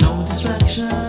no distraction.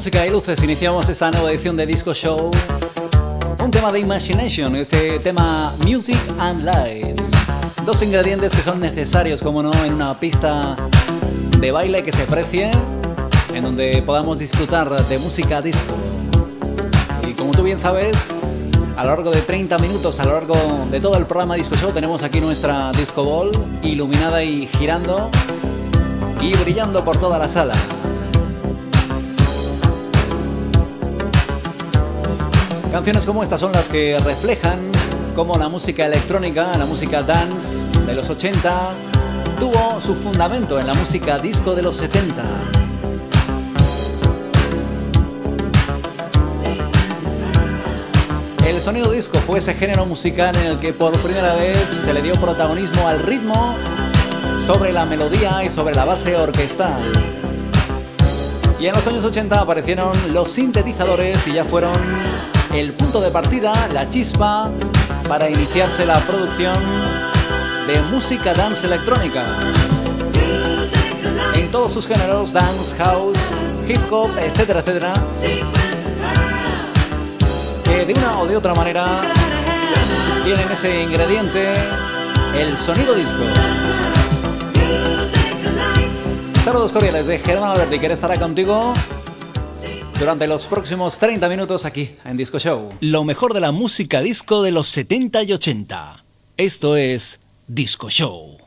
Música y luces iniciamos esta nueva edición de Disco Show. Un tema de Imagination, este tema Music and Lights. Dos ingredientes que son necesarios, como no, en una pista de baile que se precie, en donde podamos disfrutar de música disco. Y como tú bien sabes, a lo largo de 30 minutos, a lo largo de todo el programa Disco Show, tenemos aquí nuestra Disco Ball iluminada y girando y brillando por toda la sala. Canciones como estas son las que reflejan cómo la música electrónica, la música dance de los 80, tuvo su fundamento en la música disco de los 70. El sonido disco fue ese género musical en el que por primera vez se le dio protagonismo al ritmo sobre la melodía y sobre la base orquestal. Y en los años 80 aparecieron los sintetizadores y ya fueron el punto de partida, la chispa, para iniciarse la producción de música dance electrónica. En todos sus géneros, dance, house, hip hop, etcétera, etcétera. Que de una o de otra manera tienen ese ingrediente el sonido disco. Saludos cordiales de Germán Alberti, que estará contigo durante los próximos 30 minutos aquí en Disco Show. Lo mejor de la música disco de los 70 y 80. Esto es Disco Show.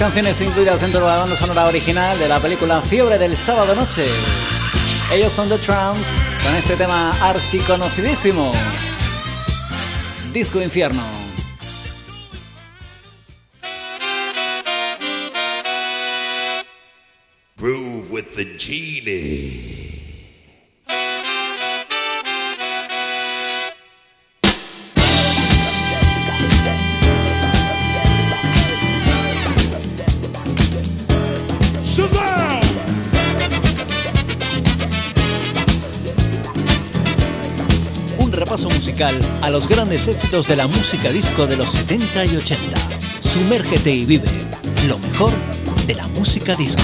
Canciones incluidas dentro de la banda sonora original de la película Fiebre del sábado noche. Ellos son The Trumps con este tema archiconocidísimo. Disco Infierno. Groove with the genie. A los grandes éxitos de la música disco de los 70 y 80. Sumérgete y vive lo mejor de la música disco.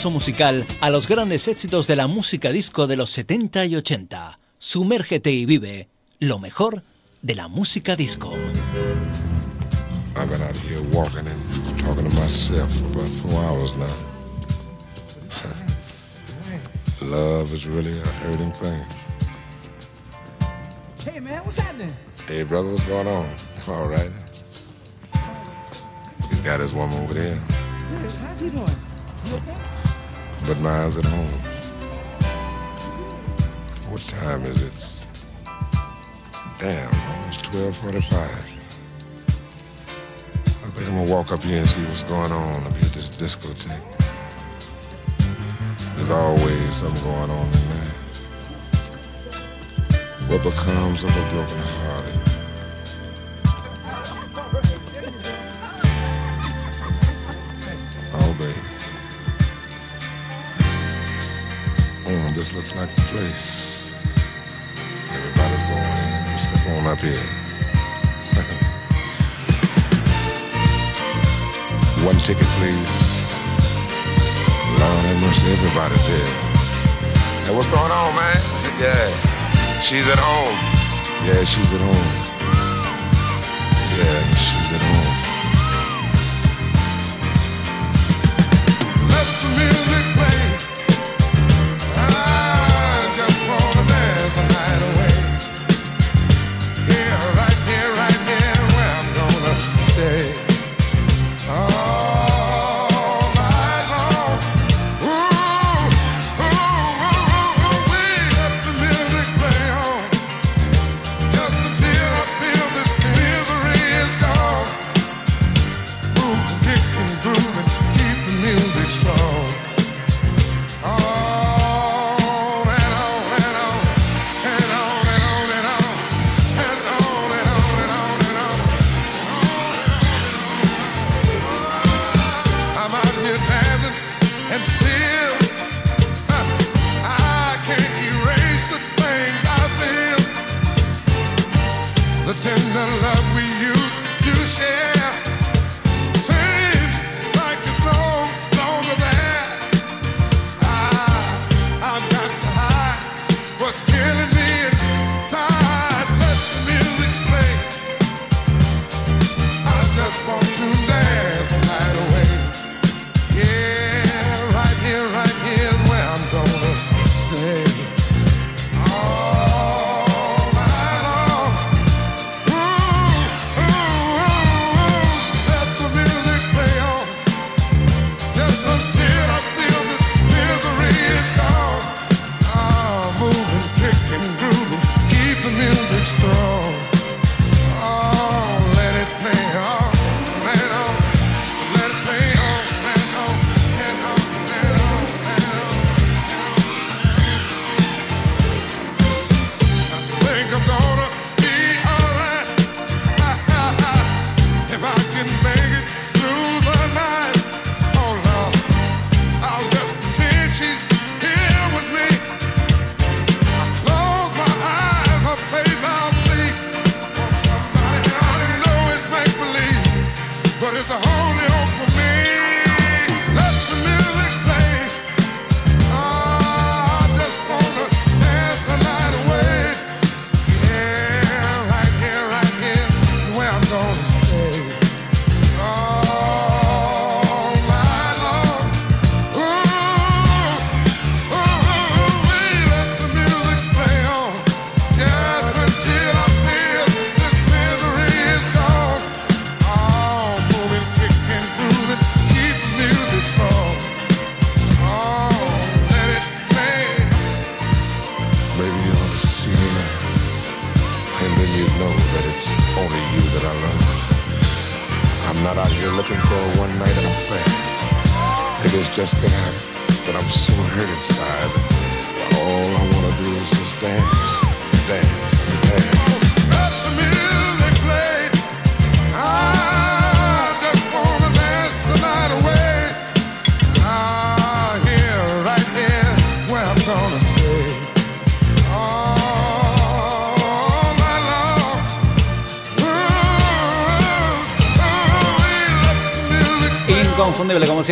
Repaso musical a los grandes éxitos de la música disco de los 70 y 80. Sumérgete y vive lo mejor de la música disco. I've been out here walking and talking to myself for about four hours now. Love is really a hurting thing. Hey man, what's happening? Hey, brother, what's going on? All right. He's got his woman over there, How's he doing? But mine's at home. What time is it? Damn, it's 1245. I think I'm gonna walk up here and see what's going on up here at this discotheque. There's always something going on in there. What becomes of a broken hearted? Oh, baby. Mm, this looks like the place. Everybody's going in. Step on up here. One ticket, please. Lord have mercy, everybody's here. Hey, what's going on, man? Yeah. She's at home. Yeah, she's at home. Yeah, she's at home.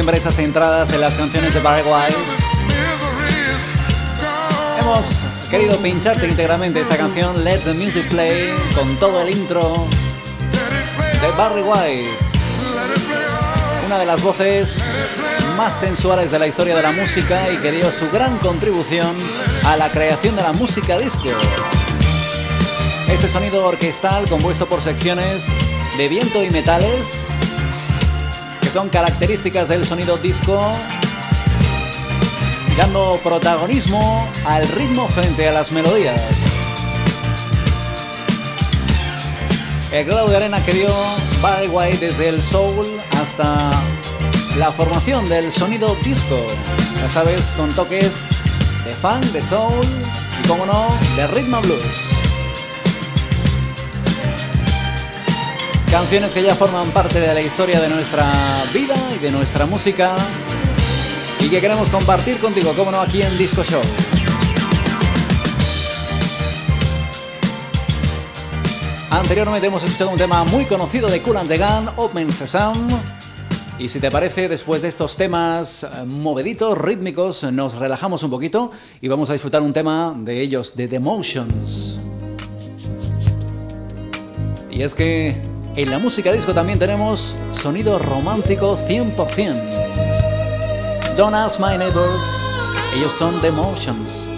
Entradas en las canciones de gone. Hemos querido pincharte íntegramente esta canción Let the Music Play con todo el intro de Barry White, una de las voces más sensuales de la historia de la música y que dio su gran contribución a la creación de la música disco. Ese sonido orquestal compuesto por secciones de viento y metales son características del sonido disco dando protagonismo al ritmo frente a las melodías. El grado de arena que dio Barry White desde el soul hasta la formación del sonido disco. Ya sabes, con toques de funk, de soul y, como no, de and blues. Canciones que ya forman parte de la historia de nuestra vida y de nuestra música y que queremos compartir contigo, como no, aquí en Disco Show. Anteriormente hemos escuchado un tema muy conocido de Cool and the Gun, Open Sesame. Y si te parece, después de estos temas eh, moveditos, rítmicos, nos relajamos un poquito y vamos a disfrutar un tema de ellos, de The Motions. Y es que en la música disco también tenemos sonido romántico 100%. Don't Ask My Neighbors, ellos son The Motions.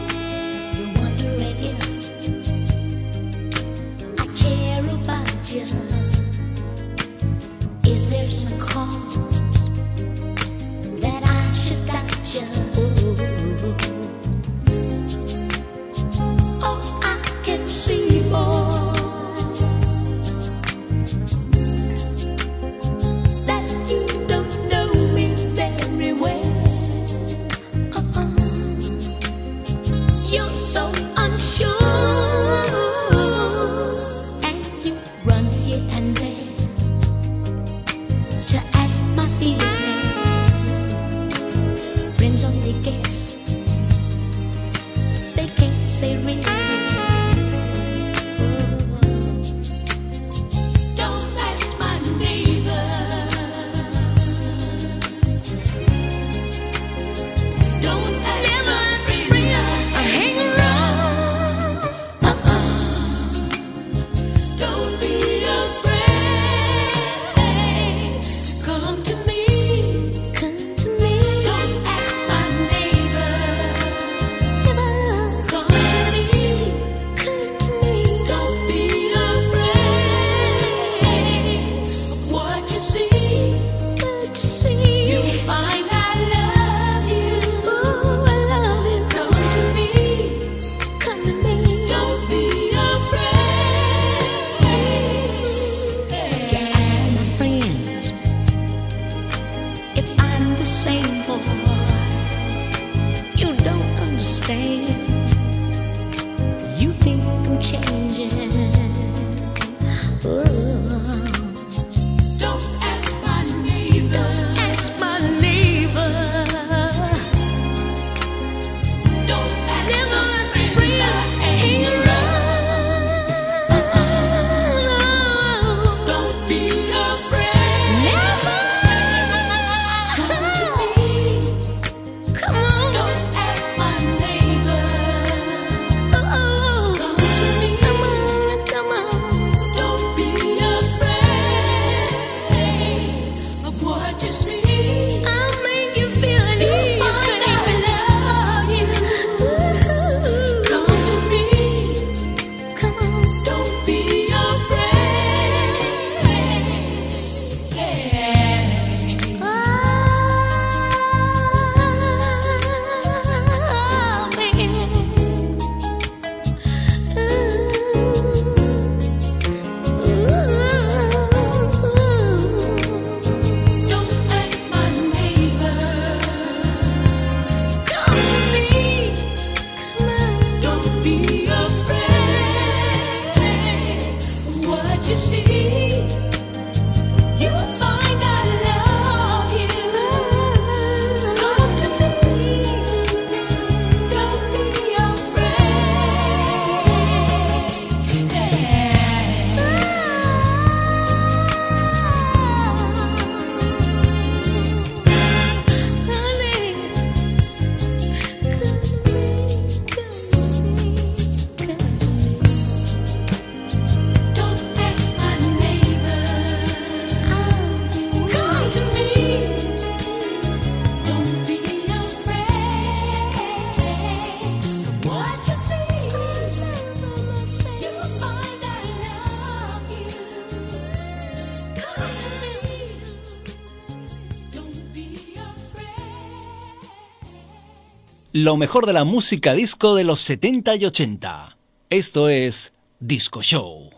Lo mejor de la música disco de los 70 y 80. Esto es Disco Show.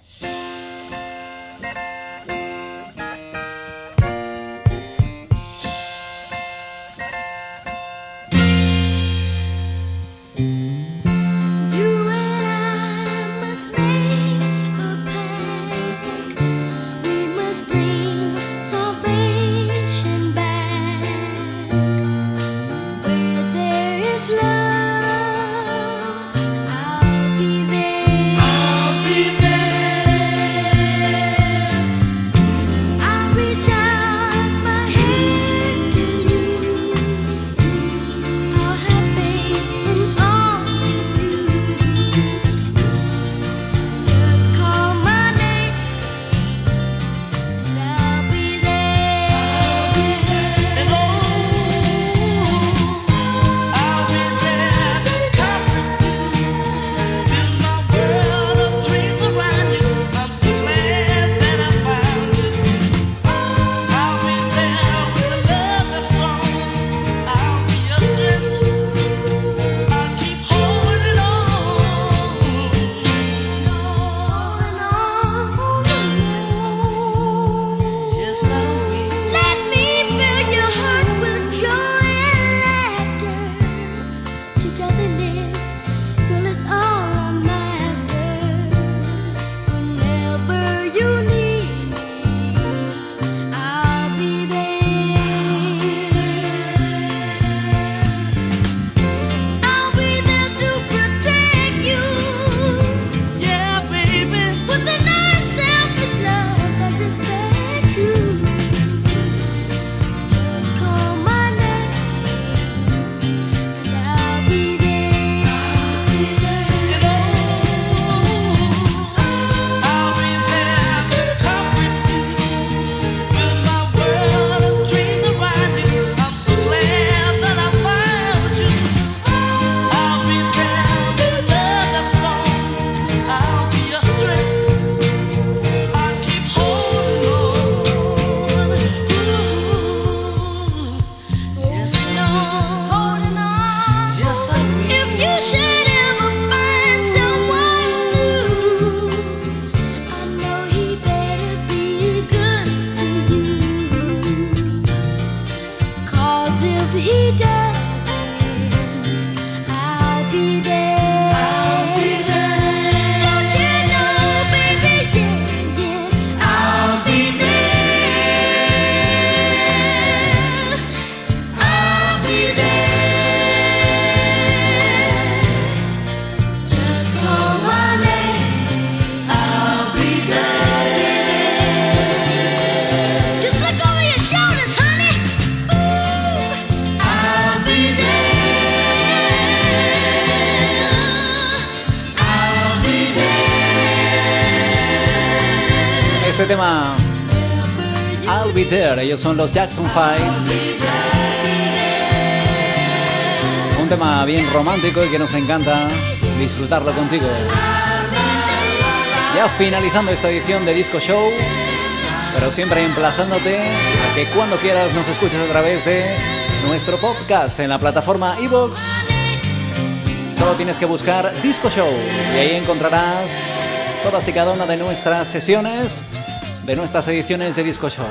Ellos son los Jackson 5. Un tema bien romántico y que nos encanta disfrutarlo contigo. Ya finalizando esta edición de Disco Show, pero siempre emplazándote a que cuando quieras nos escuches a través de nuestro podcast en la plataforma iVoox. Solo tienes que buscar Disco Show y ahí encontrarás todas y cada una de nuestras sesiones, de nuestras ediciones de Disco Show.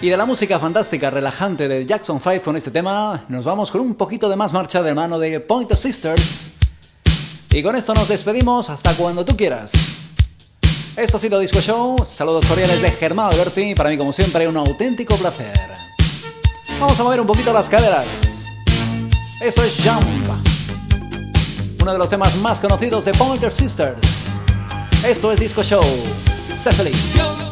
Y de la música fantástica, relajante de Jackson 5 con este tema, nos vamos con un poquito de más marcha de mano de Point Sisters. Y con esto nos despedimos hasta cuando tú quieras. Esto ha sido Disco Show. Saludos cordiales de Germán Alberti. Para mí, como siempre, un auténtico placer. Vamos a mover un poquito las caderas. Esto es Jump. Uno de los temas más conocidos de Pointer Sisters. Esto es Disco Show. Sé.